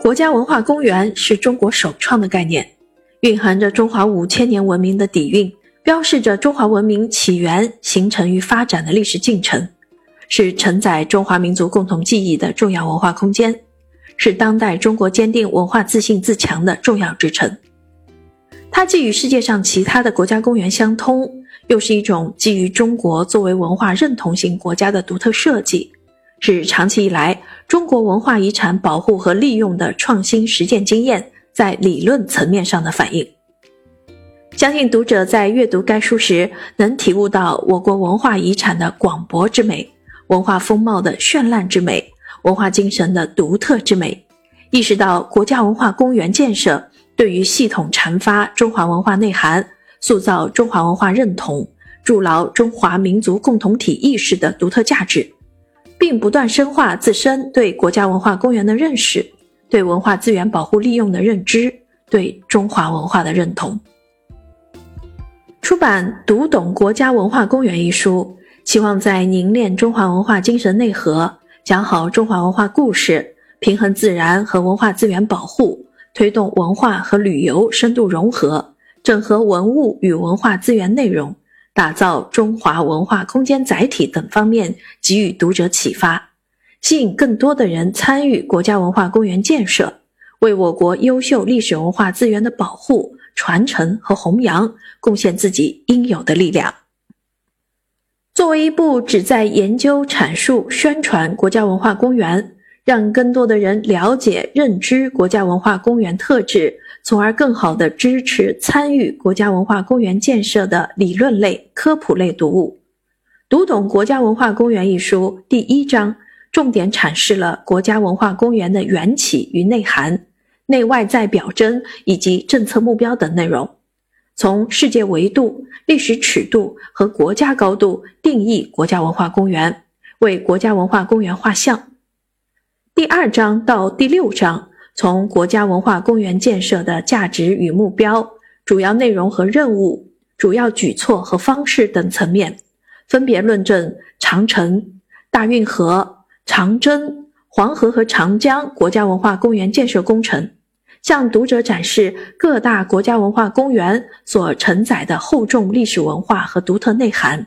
国家文化公园是中国首创的概念，蕴含着中华五千年文明的底蕴，标示着中华文明起源、形成与发展的历史进程，是承载中华民族共同记忆的重要文化空间，是当代中国坚定文化自信自强的重要支撑。它既与世界上其他的国家公园相通，又是一种基于中国作为文化认同型国家的独特设计。是长期以来中国文化遗产保护和利用的创新实践经验在理论层面上的反映。相信读者在阅读该书时，能体悟到我国文化遗产的广博之美、文化风貌的绚烂之美、文化精神的独特之美，意识到国家文化公园建设对于系统阐发中华文化内涵、塑造中华文化认同、筑牢中华民族共同体意识的独特价值。并不断深化自身对国家文化公园的认识，对文化资源保护利用的认知，对中华文化的认同。出版《读懂国家文化公园》一书，期望在凝练中华文化精神内核、讲好中华文化故事、平衡自然和文化资源保护、推动文化和旅游深度融合、整合文物与文化资源内容。打造中华文化空间载体等方面给予读者启发，吸引更多的人参与国家文化公园建设，为我国优秀历史文化资源的保护、传承和弘扬贡献自己应有的力量。作为一部旨在研究、阐述、宣传国家文化公园。让更多的人了解、认知国家文化公园特质，从而更好地支持参与国家文化公园建设的理论类、科普类读物。读懂国家文化公园一书第一章重点阐释了国家文化公园的缘起与内涵、内外在表征以及政策目标等内容，从世界维度、历史尺度和国家高度定义国家文化公园，为国家文化公园画像。第二章到第六章，从国家文化公园建设的价值与目标、主要内容和任务、主要举措和方式等层面，分别论证长城、大运河、长征、黄河和长江国家文化公园建设工程，向读者展示各大国家文化公园所承载的厚重历史文化和独特内涵，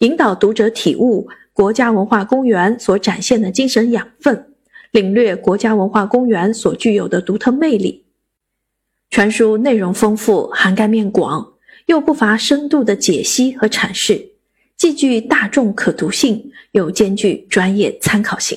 引导读者体悟国家文化公园所展现的精神养分。领略国家文化公园所具有的独特魅力。全书内容丰富，涵盖面广，又不乏深度的解析和阐释，既具大众可读性，又兼具专业参考性。